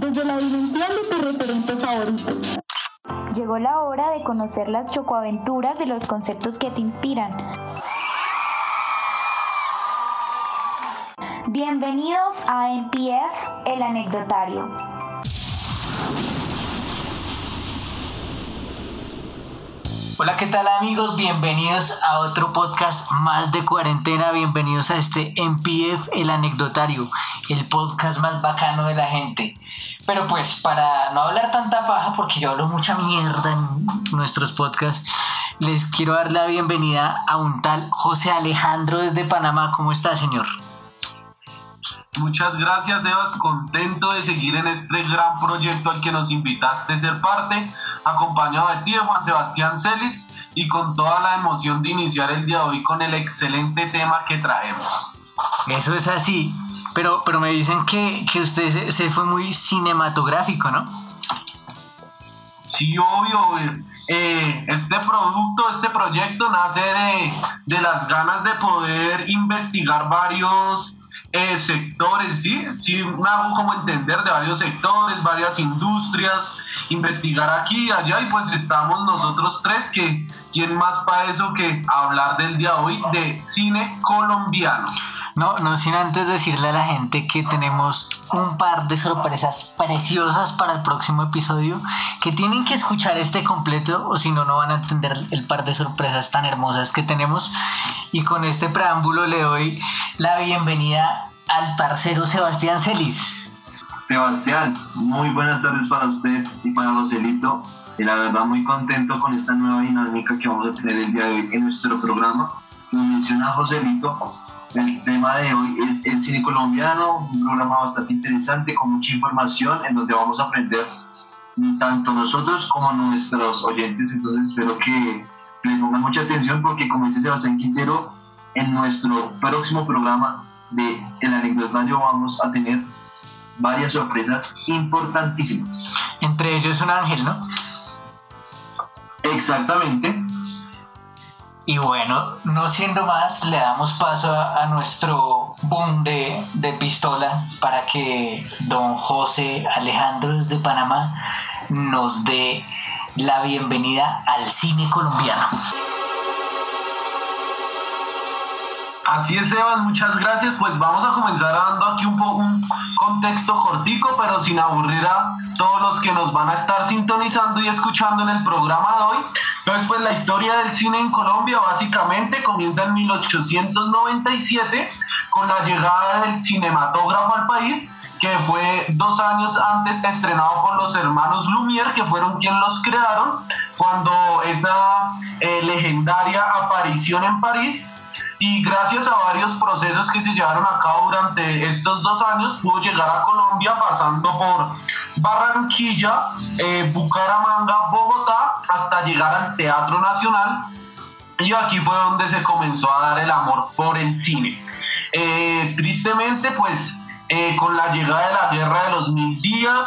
desde la dimensión de tu referente favorito. Llegó la hora de conocer las chocoaventuras de los conceptos que te inspiran. Bienvenidos a NPF, el anecdotario. Hola, ¿qué tal amigos? Bienvenidos a otro podcast más de cuarentena. Bienvenidos a este MPF, el anecdotario, el podcast más bacano de la gente. Pero pues para no hablar tanta paja, porque yo hablo mucha mierda en nuestros podcasts, les quiero dar la bienvenida a un tal José Alejandro desde Panamá. ¿Cómo está, señor? Muchas gracias, Evas. Contento de seguir en este gran proyecto al que nos invitaste a ser parte, acompañado de ti, Juan Sebastián Celis, y con toda la emoción de iniciar el día de hoy con el excelente tema que traemos. Eso es así, pero, pero me dicen que, que usted se, fue muy cinematográfico, ¿no? Sí, obvio. Eh, este producto, este proyecto nace de, de las ganas de poder investigar varios eh, sectores, ¿sí? Sí, me hago como entender de varios sectores, varias industrias, investigar aquí y allá y pues estamos nosotros tres que, ¿quién más para eso que hablar del día de hoy de cine colombiano? No, no sin antes decirle a la gente que tenemos un par de sorpresas preciosas para el próximo episodio que tienen que escuchar este completo o si no, no van a entender el par de sorpresas tan hermosas que tenemos. Y con este preámbulo le doy la bienvenida al parcero Sebastián Celis. Sebastián, muy buenas tardes para usted y para Joselito. Y la verdad muy contento con esta nueva dinámica que vamos a tener el día de hoy en nuestro programa. Como menciona Joselito, el tema de hoy es el cine colombiano, un programa bastante interesante con mucha información en donde vamos a aprender tanto nosotros como nuestros oyentes. Entonces espero que les pongan mucha atención porque como dice Sebastián Quintero, en nuestro próximo programa de El Anecdotario vamos a tener varias sorpresas importantísimas. Entre ellos un ángel, ¿no? Exactamente. Y bueno, no siendo más, le damos paso a, nuestro boom de, de, pistola para que don José Alejandro desde Panamá nos dé la bienvenida al cine colombiano. Así es, Evan, muchas gracias. Pues vamos a comenzar dando aquí un, un contexto cortico, pero sin aburrir a todos los que nos van a estar sintonizando y escuchando en el programa de hoy. Entonces, pues la historia del cine en Colombia básicamente comienza en 1897 con la llegada del cinematógrafo al país que fue dos años antes estrenado por los hermanos Lumière, que fueron quienes los crearon, cuando esta eh, legendaria aparición en París y gracias a varios procesos que se llevaron a cabo durante estos dos años pudo llegar a Colombia pasando por Barranquilla, eh, Bucaramanga, Bogotá hasta llegar al Teatro Nacional y aquí fue donde se comenzó a dar el amor por el cine. Eh, tristemente pues eh, con la llegada de la guerra de los mil días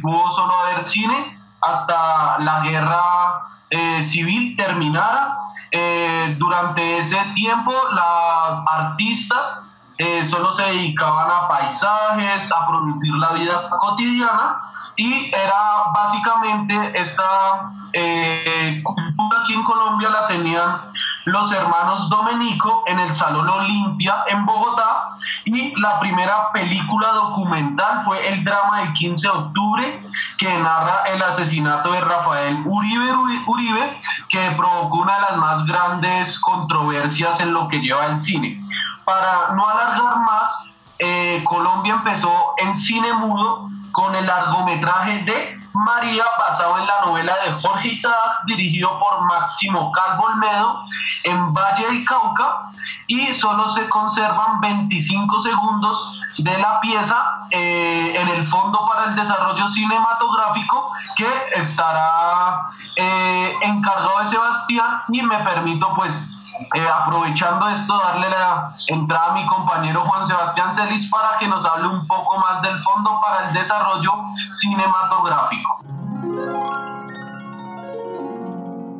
pudo solo haber cine hasta la guerra civil terminara eh, durante ese tiempo, las artistas eh, solo se dedicaban a paisajes, a producir la vida cotidiana y era básicamente esta eh, cultura aquí en Colombia la tenían los hermanos Domenico en el Salón Olimpia en Bogotá y la primera película documental fue el drama del 15 de octubre que narra el asesinato de Rafael Uribe Uribe que provocó una de las más grandes controversias en lo que lleva el cine. Para no alargar más, eh, Colombia empezó en cine mudo con el largometraje de María, basado en la novela de Jorge Isaacs, dirigido por Máximo Calvo Olmedo, en Valle del Cauca, y solo se conservan 25 segundos de la pieza eh, en el Fondo para el Desarrollo Cinematográfico, que estará eh, encargado de Sebastián, y me permito pues eh, aprovechando esto, darle la entrada a mi compañero Juan Sebastián Celis para que nos hable un poco más del Fondo para el Desarrollo Cinematográfico.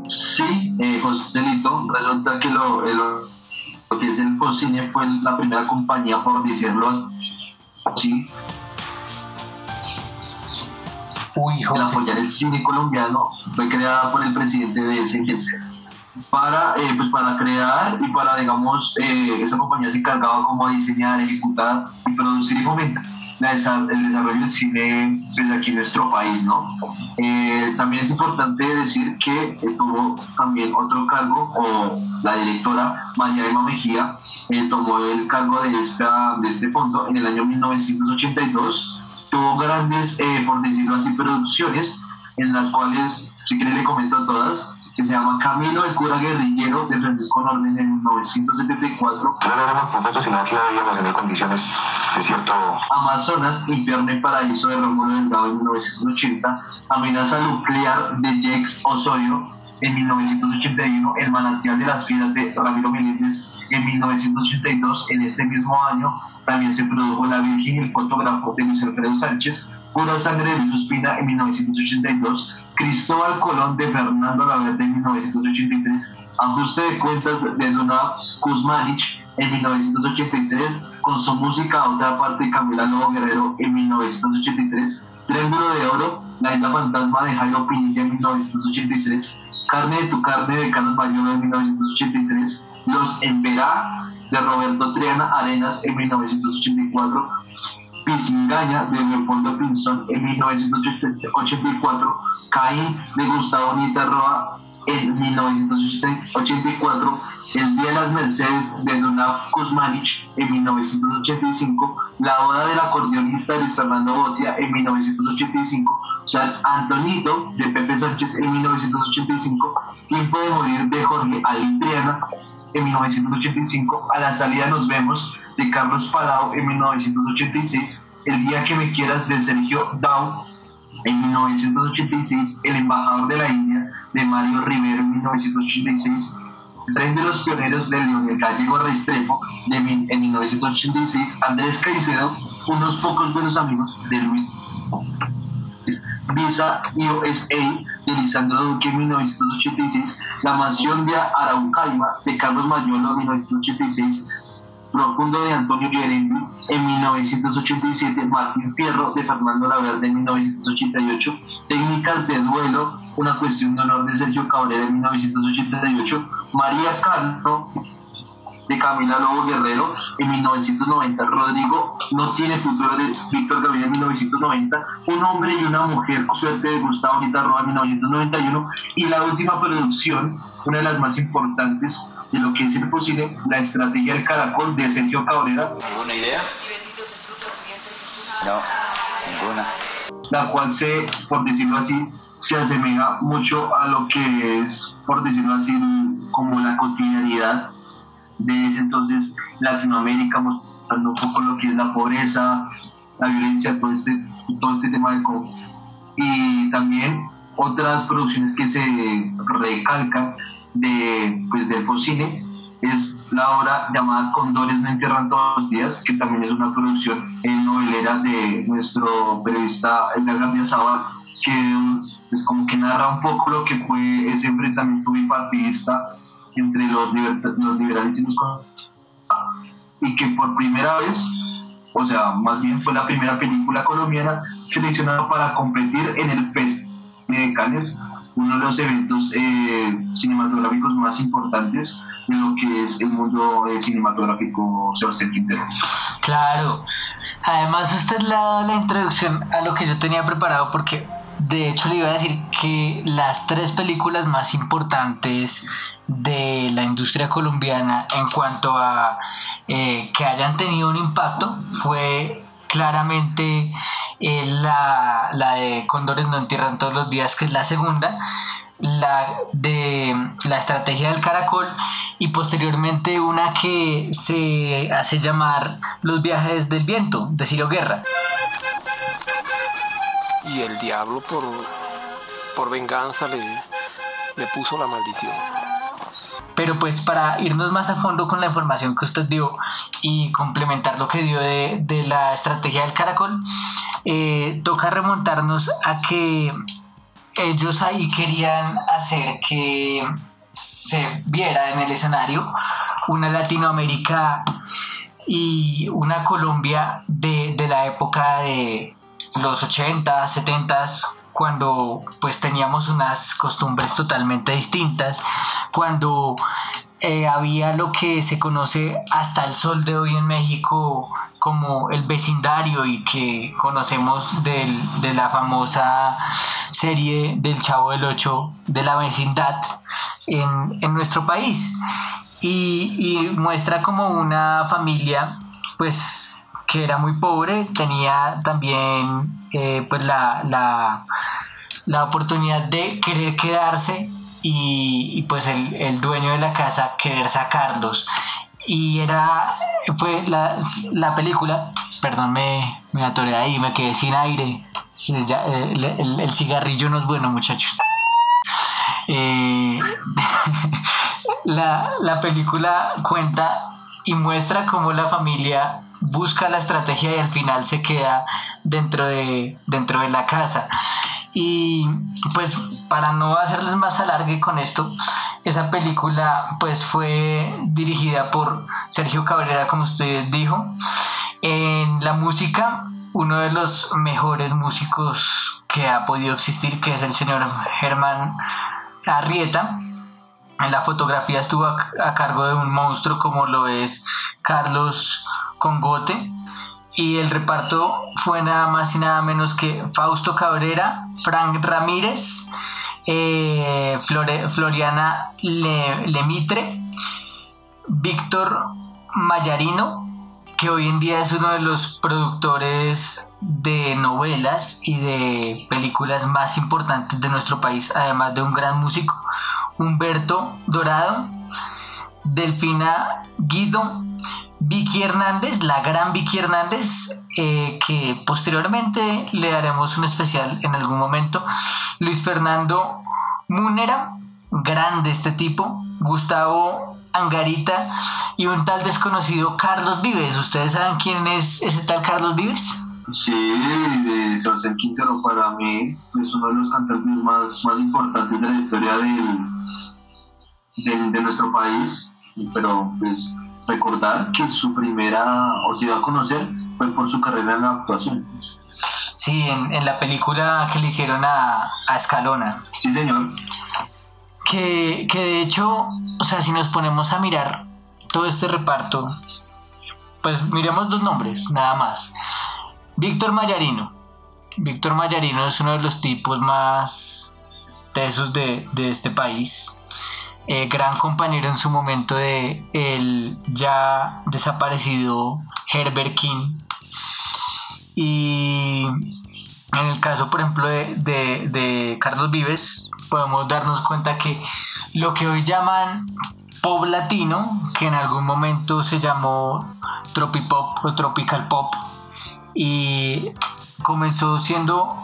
Sí, eh, José Lito, resulta que lo, lo, que es el Focine fue la primera compañía, por decirlo así, Uy, José. apoyar el cine colombiano fue creada por el presidente de SGC para, eh, pues para crear y para, digamos, eh, esa compañía se encargaba como a diseñar, ejecutar y producir y fomentar el desarrollo del cine desde aquí en nuestro país, ¿no? Eh, también es importante decir que tuvo también otro cargo, o la directora María Emma Mejía eh, tomó el cargo de, esta, de este fondo en el año 1982. Tuvo grandes, eh, por decirlo así, producciones en las cuales, si quiere le comento todas, que se llama Camilo el cura guerrillero de Francisco Norden en 1974, No haremos completo, sino que veíamos en condiciones de cierto Amazonas, Infierno y Paraíso de Rómulo Delgado en 1980, Amenaza Nuclear de Jex Osorio en 1981, El Manantial de las Fieras de Ramiro Meléndez en 1982. En este mismo año también se produjo La Virgen y el fotógrafo de Luis Alfredo Sánchez, Pura Sangre de Luis Ospina en 1982, Cristóbal Colón de Fernando Laverde en 1983, Ajuste de Cuentas de Luna Kuzmanich en 1983, con su música otra parte de Camila Lobo Guerrero en 1983, Triángulo de Oro, La Isla Fantasma de Jairo Pinilla en 1983, Carne de tu carne de Carlos Bayona en 1983, Los Emberá de Roberto Triana Arenas en 1984, Pisingaña de Leopoldo Pinzón en 1984, Caín de Gustavo Nita Roa en 1984, El Día de las Mercedes de Donaf Kuzmanich en 1985, La Boda del Acordeonista de Luis Fernando Botia en 1985, San Antonito de Pepe Sánchez en 1985, Tiempo de Morir de Jorge Alitriana en 1985, A la Salida Nos Vemos de Carlos Palau en 1986, El Día que Me Quieras de Sergio Dow en 1986, El Embajador de la India de Mario Rivero en 1986, El Tren de los Pioneros de Gallego Restrepo de, en 1986, Andrés Caicedo, Unos Pocos Buenos Amigos de Luis. Visa USA de Lisandro Duque en 1986, La Mansión de Araucaima de Carlos Mayolo en 1986, Profundo de Antonio Gerendi en 1987, Martín Fierro de Fernando Laverde en 1988, Técnicas de Duelo, Una Cuestión de Honor de Sergio Cabrera en 1988, María Carno de Camila Lobo Guerrero en 1990, Rodrigo No tiene futuro de Víctor Gabriel en 1990, Un hombre y una mujer, suerte de Gustavo Guitarroa en 1991 y la última producción, una de las más importantes de lo que es el posible, La Estrategia del Caracol de Sergio Cabrera, ¿Alguna idea? No, ninguna. la cual se, por decirlo así, se asemeja mucho a lo que es, por decirlo así, como la cotidianidad de ese entonces Latinoamérica, mostrando un poco lo que es la pobreza, la violencia, todo este, todo este tema del COVID. Y también otras producciones que se recalcan de, pues, del Focine es la obra llamada Condores no entierran todos los días, que también es una producción eh, novelera de nuestro periodista Edgar García Zabal, que es como que narra un poco lo que fue ese enfrentamiento bipartidista entre los, los liberales y los y que por primera vez, o sea, más bien fue la primera película colombiana seleccionada para competir en el Festival de Cannes, uno de los eventos eh, cinematográficos más importantes de lo que es el mundo eh, cinematográfico Sebastián Quintero. Claro. Además, esta es la, la introducción a lo que yo tenía preparado porque de hecho le iba a decir que las tres películas más importantes de la industria colombiana en cuanto a eh, que hayan tenido un impacto fue claramente eh, la, la de Cóndores no entierran todos los días, que es la segunda, la de la estrategia del caracol y posteriormente una que se hace llamar Los viajes del viento de Ciro Guerra. Y el diablo por, por venganza le, le puso la maldición. Pero pues para irnos más a fondo con la información que usted dio y complementar lo que dio de, de la estrategia del caracol, eh, toca remontarnos a que ellos ahí querían hacer que se viera en el escenario una Latinoamérica y una Colombia de, de la época de los 80, 70, cuando pues teníamos unas costumbres totalmente distintas, cuando eh, había lo que se conoce hasta el sol de hoy en México como el vecindario y que conocemos del- de la famosa serie del Chavo del Ocho de la vecindad en, en nuestro país. Y, y muestra como una familia pues que era muy pobre, tenía también eh, pues la, la, la oportunidad de querer quedarse y, y, pues el, el dueño de la casa querer sacarlos. Y era, fue la, la película, perdón, me, me atoré ahí, me quedé sin aire. El cigarrillo no es bueno, muchachos. Eh, la, la película cuenta y muestra cómo la familia busca la estrategia y al final se queda dentro de, dentro de la casa. Y pues para no hacerles más alargue con esto, esa película pues fue dirigida por Sergio Cabrera, como usted dijo. En la música, uno de los mejores músicos que ha podido existir, que es el señor Germán Arrieta. En la fotografía estuvo a, a cargo de un monstruo como lo es Carlos Congote. Y el reparto fue nada más y nada menos que Fausto Cabrera, Frank Ramírez, eh, Floriana Le- Lemitre, Víctor Mayarino, que hoy en día es uno de los productores de novelas y de películas más importantes de nuestro país, además de un gran músico, Humberto Dorado, Delfina Guido, Vicky Hernández, la gran Vicky Hernández, eh, que posteriormente le daremos un especial en algún momento, Luis Fernando Múnera, grande este tipo, Gustavo Angarita y un tal desconocido Carlos Vives. ¿Ustedes saben quién es ese tal Carlos Vives? Sí, de Sebastián Quintero para mí es uno de los cantantes más, más importantes de la historia del, de nuestro país, pero pues recordar que su primera, o se dio a conocer, fue por su carrera en la actuación. Sí, en, en la película que le hicieron a, a Escalona. Sí, señor. Que, que de hecho, o sea, si nos ponemos a mirar todo este reparto, pues miremos dos nombres, nada más. Víctor Mayarino. Víctor Mayarino es uno de los tipos más tesos de, de este país. Eh, gran compañero en su momento de el ya desaparecido Herbert King. Y en el caso, por ejemplo, de, de- de Carlos Vives, podemos darnos cuenta que lo que hoy llaman pop latino, que en algún momento se llamó tropipop o tropical pop, y comenzó siendo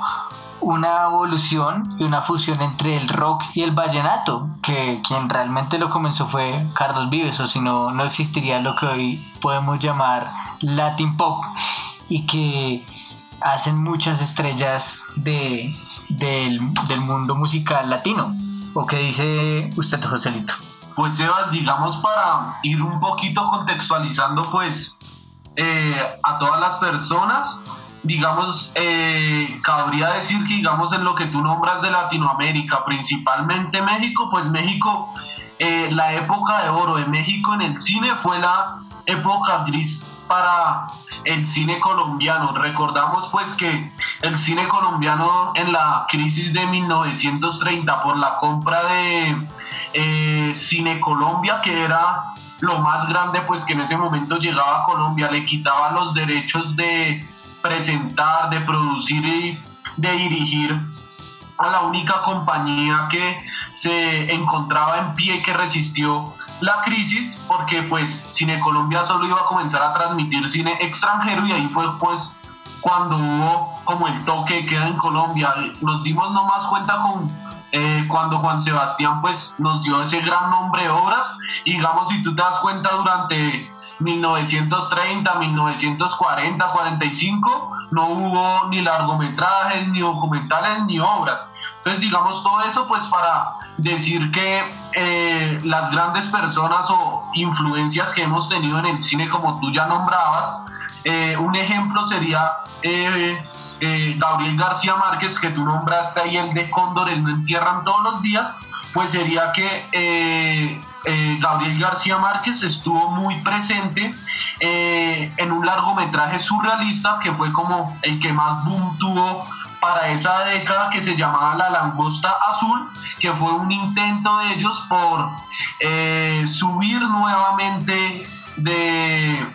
una evolución y una fusión entre el rock y el vallenato, que quien realmente lo comenzó fue Carlos Vives, o si no, no existiría lo que hoy podemos llamar Latin Pop, y que hacen muchas estrellas de, del, mundo musical latino. ¿O qué dice usted, Joselito? Pues Sebas, digamos para ir un poquito contextualizando pues eh, a todas las personas, digamos, eh, cabría decir que digamos en lo que tú nombras de Latinoamérica, principalmente México, pues México, eh, la época de oro de México en el cine fue la época gris para el cine colombiano. Recordamos pues que el cine colombiano en la crisis de 1930 por la compra de eh, Cine Colombia, que era lo más grande pues que en ese momento llegaba a Colombia, le quitaba los derechos de presentar, de producir y de dirigir a la única compañía que se encontraba en pie que resistió la crisis porque pues Cine Colombia solo iba a comenzar a transmitir cine extranjero y ahí fue pues cuando hubo como el toque de queda en Colombia. Nos dimos nomás cuenta con eh, cuando Juan Sebastián pues nos dio ese gran nombre de obras y digamos si tú te das cuenta durante 1930, 1940, 45 no hubo ni largometrajes, ni documentales, ni obras. Entonces digamos todo eso pues para decir que eh, las grandes personas o influencias que hemos tenido en el cine como tú ya nombrabas, eh, un ejemplo sería eh, eh, Gabriel García Márquez, que tú nombraste ahí el de Cóndores no entierran todos los días, pues sería que eh, eh, Gabriel García Márquez estuvo muy presente en un largometraje surrealista que fue como el que más boom tuvo para esa década que se llamaba La Langosta Azul, que fue un intento de ellos por subir nuevamente de,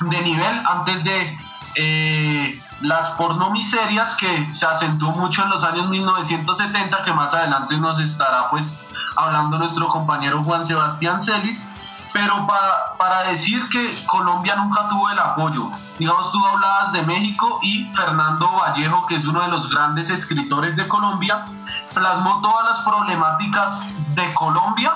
de nivel antes de eh, las pornomiserias que se acentuó mucho en los años 1970, que más adelante nos estará pues hablando nuestro compañero Juan Sebastián Celis, pero para, para decir que Colombia nunca tuvo el apoyo. Digamos, tú hablabas de México y Fernando Vallejo, que es uno de los grandes escritores de Colombia, plasmó todas las problemáticas de Colombia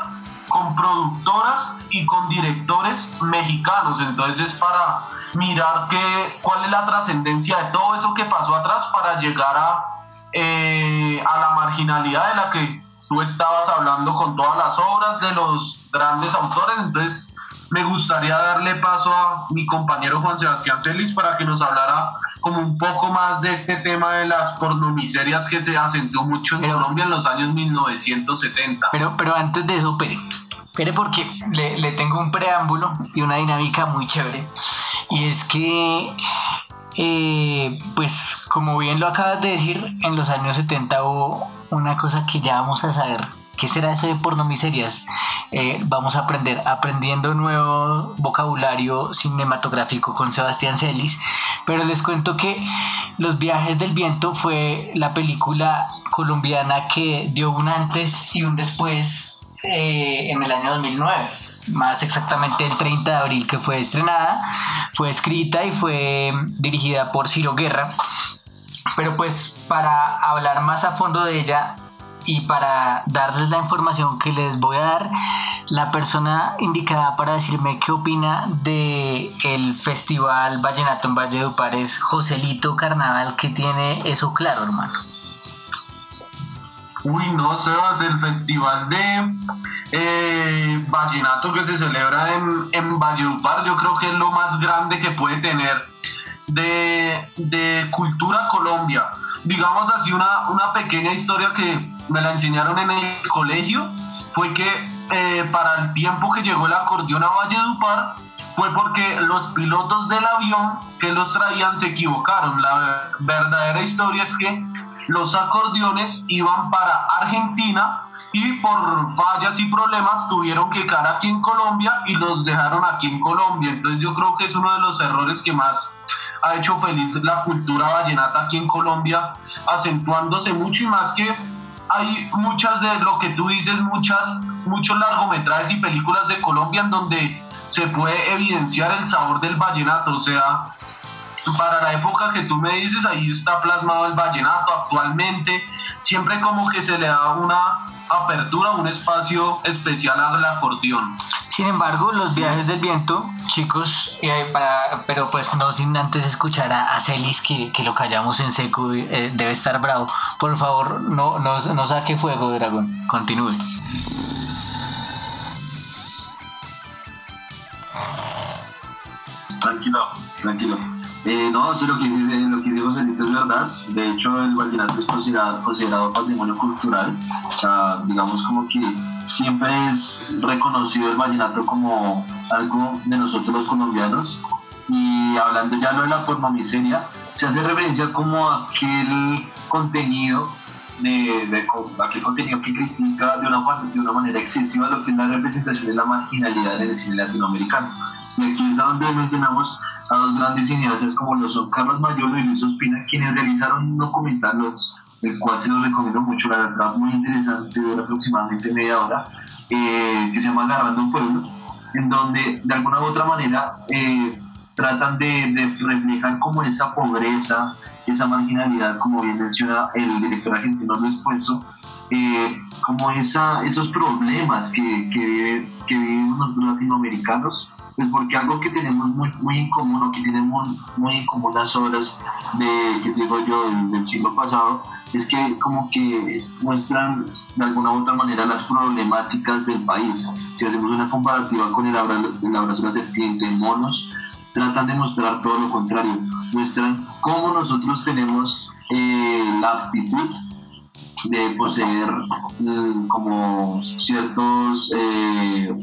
con productoras y con directores mexicanos. Entonces es para mirar que, cuál es la trascendencia de todo eso que pasó atrás para llegar a, eh, a la marginalidad de la que tú estabas hablando con todas las obras de los grandes autores. Entonces me gustaría darle paso a mi compañero Juan Sebastián Celis para que nos hablara como un poco más de este tema de las pornomiserias que se acentuó mucho en Colombia en los años 1970. Pero, pero antes de eso, Pere, Pere porque le, le tengo un preámbulo y una dinámica muy chévere. Y es que eh, pues como bien lo acabas de decir, en los años 70 hubo una cosa que ya vamos a saber. ¿Qué será eso de pornomiserias? Eh, vamos a aprender, aprendiendo nuevo vocabulario cinematográfico con Sebastián Celis, pero les cuento que Los viajes del viento fue la película colombiana que dio un antes y un después eh, en el año 2009 más exactamente el 30 de abril que fue estrenada, fue escrita y fue dirigida por Ciro Guerra. Pero pues para hablar más a fondo de ella, y para darles la información que les voy a dar, la persona indicada para decirme qué opina de el Festival Vallenato en Valledupar es Joselito Carnaval, que tiene eso claro, hermano. Uy, no, Sebas, el festival de eh, Vallenato que se celebra en, en Valledupar, yo creo que es lo más grande que puede tener de, de cultura Colombia digamos así, una, una pequeña historia que me la enseñaron en el colegio fue que eh, para el tiempo que llegó el acordeón a Valledupar fue porque los pilotos del avión que los traían se equivocaron. La verdadera historia es que los acordeones iban para Argentina y por fallas y problemas tuvieron que quedar aquí en Colombia y los dejaron aquí en Colombia. Entonces yo creo que es uno de los errores que más ha hecho feliz la cultura vallenata aquí en Colombia, acentuándose mucho y más que hay muchas de lo que tú dices, muchas, muchos largometrajes y películas de Colombia en donde se puede evidenciar el sabor del vallenato, o sea, para la época que tú me dices, ahí está plasmado el vallenato actualmente, siempre como que se le da una apertura, un espacio especial al acordeón. Sin embargo, los viajes del viento, chicos, eh, para, pero pues no sin antes escuchar a, Celis que, que, lo callamos en seco, eh, debe estar bravo. Por favor, no, no, no saque fuego, dragón. Continúe. Tranquilo, tranquilo. Eh, no, sí, lo que dice, lo que es verdad. De hecho, el vallenato es considerado, considerado patrimonio cultural. O sea, digamos como que siempre es reconocido el vallenato como algo de nosotros los colombianos. Y hablando ya no de la forma miseria, se hace referencia como a aquel contenido de, de, aquel contenido que critica de una, de una manera excesiva lo que es la representación de la marginalidad en el cine latinoamericano. Y aquí es donde mencionamos a dos grandes cineastas como lo son Carlos Mayolo y Luis Ospina, quienes realizaron un documental, el cual se los recomiendo mucho, la verdad, muy interesante, de aproximadamente media hora, eh, que se llama Agarrando un Pueblo, en donde de alguna u otra manera eh, tratan de, reflejar como esa pobreza, esa marginalidad, como bien menciona el director argentino Luis Puenzo, eh, como esa, esos problemas que, que, que los latinoamericanos pues porque algo que tenemos muy, muy en común o que tenemos muy en común las obras de, que digo yo, del, siglo pasado, es que como que muestran de alguna u otra manera las problemáticas del país. Si hacemos una comparativa con el abrazo, el abrazo de la serpiente, monos, tratan de mostrar todo lo contrario, muestran cómo nosotros tenemos eh, la aptitud de poseer mm, como ciertos eh,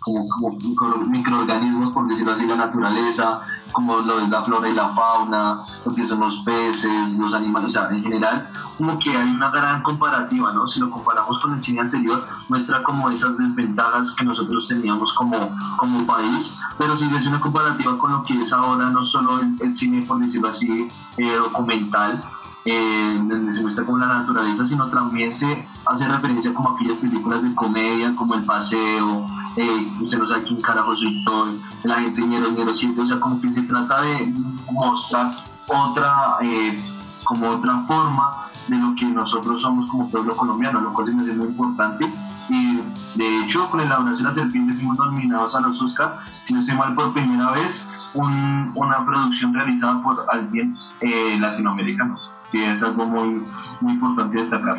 como, como microorganismos, por decirlo así, la naturaleza, como lo es la flora y la fauna, lo que son los peces, los animales, o sea, en general, como que hay una gran comparativa, ¿no? Si lo comparamos con el cine anterior, muestra como esas desventajas que nosotros teníamos como, como país, pero si es una comparativa con lo que es ahora, no solo el, el cine, por decirlo así, eh, documental, eh, donde se muestra como la naturaleza, sino también se hace referencia como a aquellas películas de comedia, como El Paseo, eh, usted no sabe quién carajo soy todo, la gente ñero, ñero, siempre, o sea, como que se trata de mostrar otra, eh, como otra forma de lo que nosotros somos como pueblo colombiano, lo cual me hace muy importante. Y de hecho, con el Abrazo de la Serpiente fuimos nominados a los Oscar, si no estoy mal, por primera vez, un, una producción realizada por alguien eh, latinoamericano que es algo muy, muy importante destacar.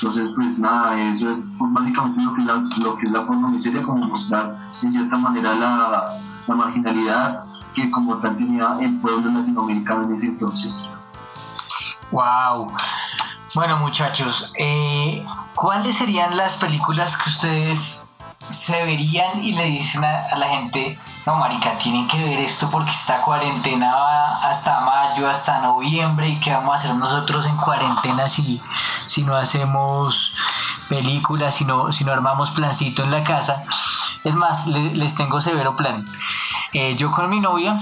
Entonces, pues nada, eso es básicamente lo que es la, lo que es la forma miseria, como mostrar en cierta manera la, marginalidad que como tal tenía el pueblo latinoamericano en ese entonces. Wow. Bueno muchachos, eh, ¿cuáles serían las películas que ustedes se verían y le dicen a, la gente, no, marica, tienen que ver esto porque esta cuarentena va hasta mayo, hasta noviembre y qué vamos a hacer nosotros en cuarentena si, si no hacemos películas, si no, si no armamos plancito en la casa. Es más, le, les tengo severo plan. Eh, yo con mi novia,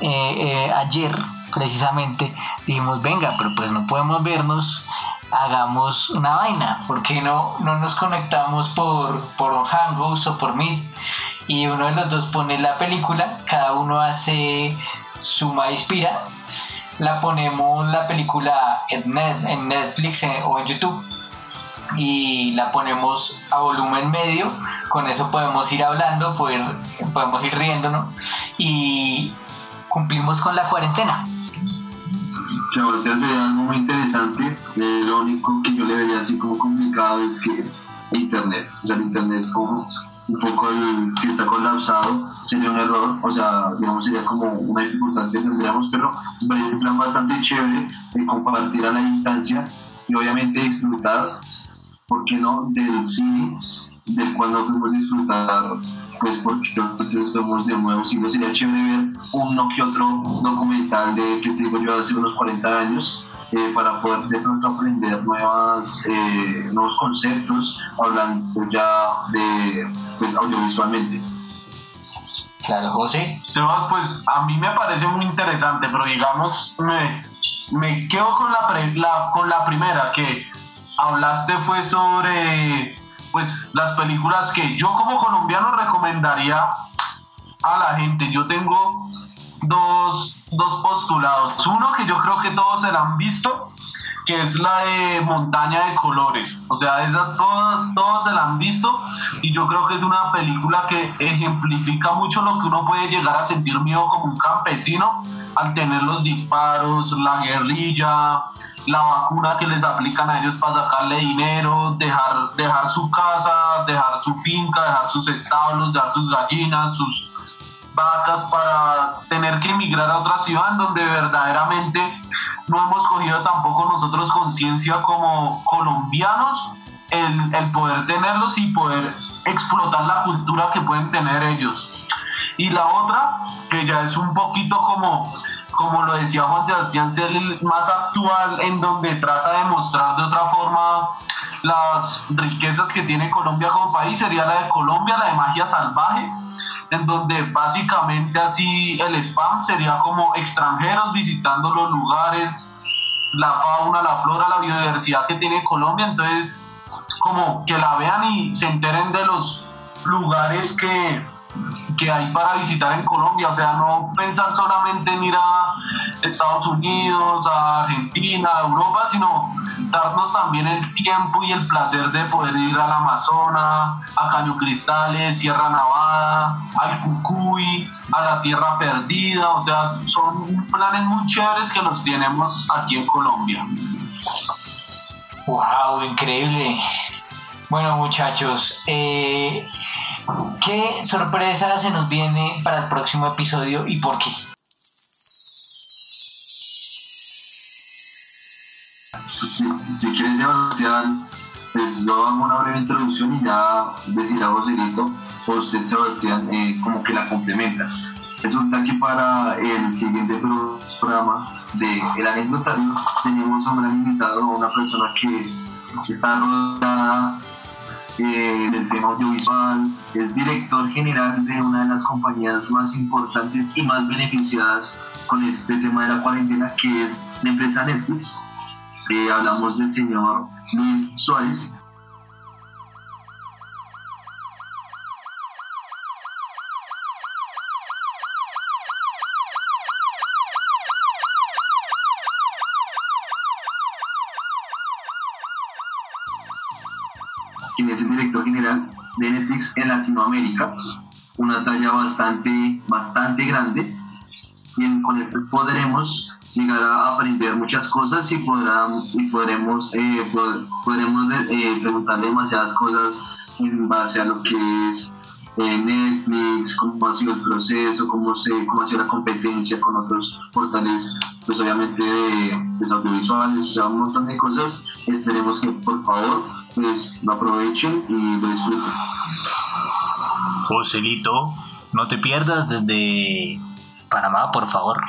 eh, eh, ayer precisamente, dijimos, venga, pero pues no podemos vernos hagamos una vaina, ¿por qué no, no nos conectamos por, por Hangouts o por Meet? Y uno de los dos pone la película, cada uno hace suma inspira, la ponemos la película en, net, en Netflix eh, o en YouTube y la ponemos a volumen medio, con eso podemos ir hablando, poder, podemos ir riéndonos y cumplimos con la cuarentena. Sebastián sería algo muy interesante. Eh, lo único que yo le vería así como complicado es que Internet, o sea, el Internet es como un poco el que está colapsado, sería un error, o sea, digamos, sería como una dificultad que tendríamos, pero sería un plan bastante chévere de compartir a la distancia y obviamente disfrutar, ¿por qué no?, del cine del cual no podemos disfrutar, pues porque nosotros somos de nuevo, no sería chévere ver uno que otro documental de, que te digo yo, hace unos 40 años, eh, para poder de pronto aprender nuevas, eh, nuevos conceptos, hablando ya de, pues, audiovisualmente. Claro, José. Sebas, pues a mí me parece muy interesante, pero digamos, me, me quedo con la, pre, la, con la primera que hablaste fue sobre pues las películas que yo como colombiano recomendaría a la gente. Yo tengo dos, dos postulados. Uno que yo creo que todos se han visto, que es la de Montaña de Colores. O sea, esas todas, todos se la han visto y yo creo que es una película que ejemplifica mucho lo que uno puede llegar a sentir miedo como un campesino al tener los disparos, la guerrilla, la vacuna que les aplican a ellos para sacarle dinero, dejar, dejar su casa, dejar su finca, dejar sus establos, dejar sus gallinas, sus vacas para tener que emigrar a otra ciudad en donde verdaderamente no hemos cogido tampoco nosotros conciencia como colombianos el, el poder tenerlos y poder explotar la cultura que pueden tener ellos. Y la otra, que ya es un poquito como como lo decía Juan Sebastián, ser el más actual en donde trata de mostrar de otra forma las riquezas que tiene Colombia como país, sería la de Colombia, la de magia salvaje, en donde básicamente así el spam sería como extranjeros visitando los lugares, la fauna, la flora, la biodiversidad que tiene Colombia, entonces como que la vean y se enteren de los lugares que que hay para visitar en Colombia, o sea, no pensar solamente en ir a Estados Unidos, a Argentina, a Europa, sino darnos también el tiempo y el placer de poder ir al Amazonas, a Caño Cristales, Sierra Nevada, al Cucuy, a la Tierra Perdida, o sea, son planes muy chéveres que los tenemos aquí en Colombia. Wow, increíble. Bueno muchachos, eh, ¿Qué sorpresa se nos viene para el próximo episodio y por qué? Si, quieres, Sebastián, pues yo hago una breve introducción y ya decir a Joselito o usted, Sebastián, eh, como que la complementa. Resulta que para el siguiente programa de El Anecdotario tenemos a un gran invitado, una persona que está rodeada eh, del tema audiovisual, es director general de una de las compañías más importantes y más beneficiadas con este tema de la cuarentena, que es la empresa Netflix. Eh, hablamos del señor Luis Suárez. quien es el director general de Netflix en Latinoamérica, una talla bastante, bastante grande, y con el que podremos llegar a aprender muchas cosas y, y podremos, eh, podremos eh, preguntarle demasiadas cosas en base a lo que es eh, Netflix, cómo ha sido el proceso, cómo, se, cómo ha sido la competencia con otros portales, pues obviamente de, pues, audiovisuales, o sea, un montón de cosas. Esperemos que por favor pues, lo aprovechen y lo disfruten. Joselito, no te pierdas desde Panamá, por favor.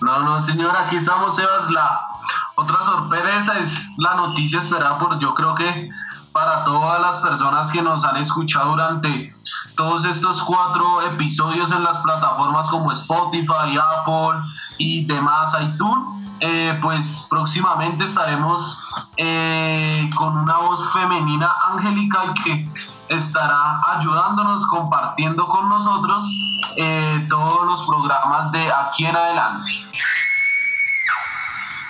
No, no, señor, aquí estamos, Sebas. La otra sorpresa es la noticia esperada por, yo creo que para todas las personas que nos han escuchado durante todos estos cuatro episodios en las plataformas como Spotify, Apple y demás, iTunes. Eh, pues próximamente estaremos eh, con una voz femenina angélica que estará ayudándonos, compartiendo con nosotros eh, todos los programas de aquí en adelante.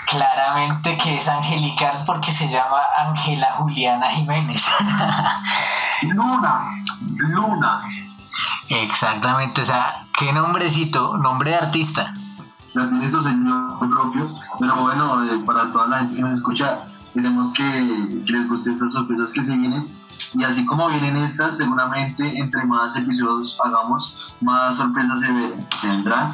Claramente que es angelical porque se llama Ángela Juliana Jiménez. Luna, Luna. Exactamente, o sea, qué nombrecito, nombre de artista. Ya tiene su señor propio, pero bueno, eh, para toda la gente que nos escucha, queremos que, que les guste estas sorpresas que se vienen y así como vienen estas, seguramente entre más episodios hagamos, más sorpresas se, vendrán.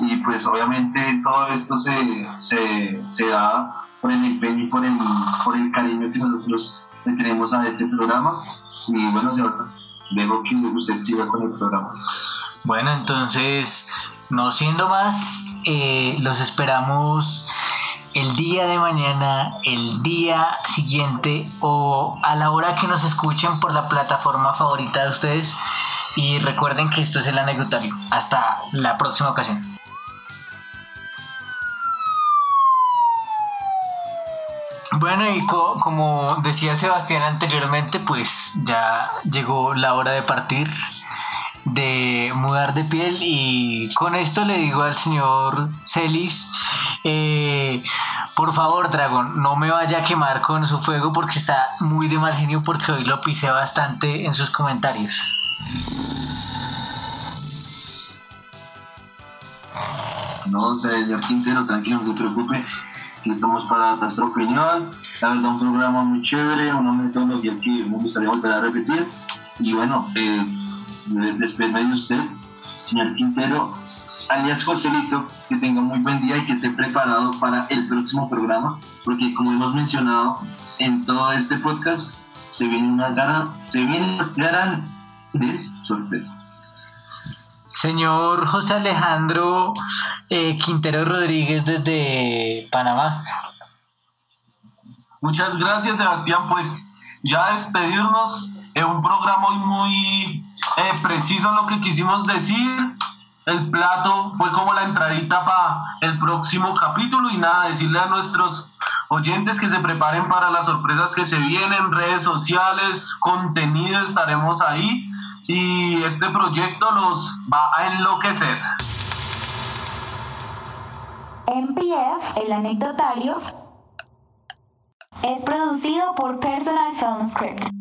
Y pues obviamente todo esto se, se, se, da por el empeño y por el, por el cariño que nosotros le tenemos a este programa. Y bueno, dejo que usted siga con el programa. Bueno, entonces, no siendo más, eh, los esperamos el día de mañana, el día siguiente o a la hora que nos escuchen por la plataforma favorita de ustedes. Y recuerden que esto es el anecdotario. Hasta la próxima ocasión. Bueno, y como decía Sebastián anteriormente, pues ya llegó la hora de partir de mudar de piel y con esto le digo al señor Celis, eh, por favor Dragon, no me vaya a quemar con su fuego porque está muy de mal genio porque hoy lo pisé bastante en sus comentarios. No, señor Quintero, tranquilo, no se preocupe, que estamos para nuestra opinión. La verdad, un programa muy chévere, una metodología que me gustaría volver a repetir. Y bueno, eh, despedirme de usted, señor Quintero, alias Joselito, que tenga muy buen día y que esté preparado para el próximo programa, porque como hemos mencionado en todo este podcast, se viene una gran, se vienen grandes sorpresas. Señor José Alejandro eh, Quintero Rodríguez desde Panamá. Muchas gracias, Sebastián. Pues ya despedirnos en un programa muy eh, preciso lo que quisimos decir. El plato fue como la entradita para el próximo capítulo y nada, decirle a nuestros oyentes que se preparen para las sorpresas que se vienen, redes sociales, contenido, estaremos ahí y este proyecto los va a enloquecer. MPF, el anecdotario, es producido por Personal Film Script.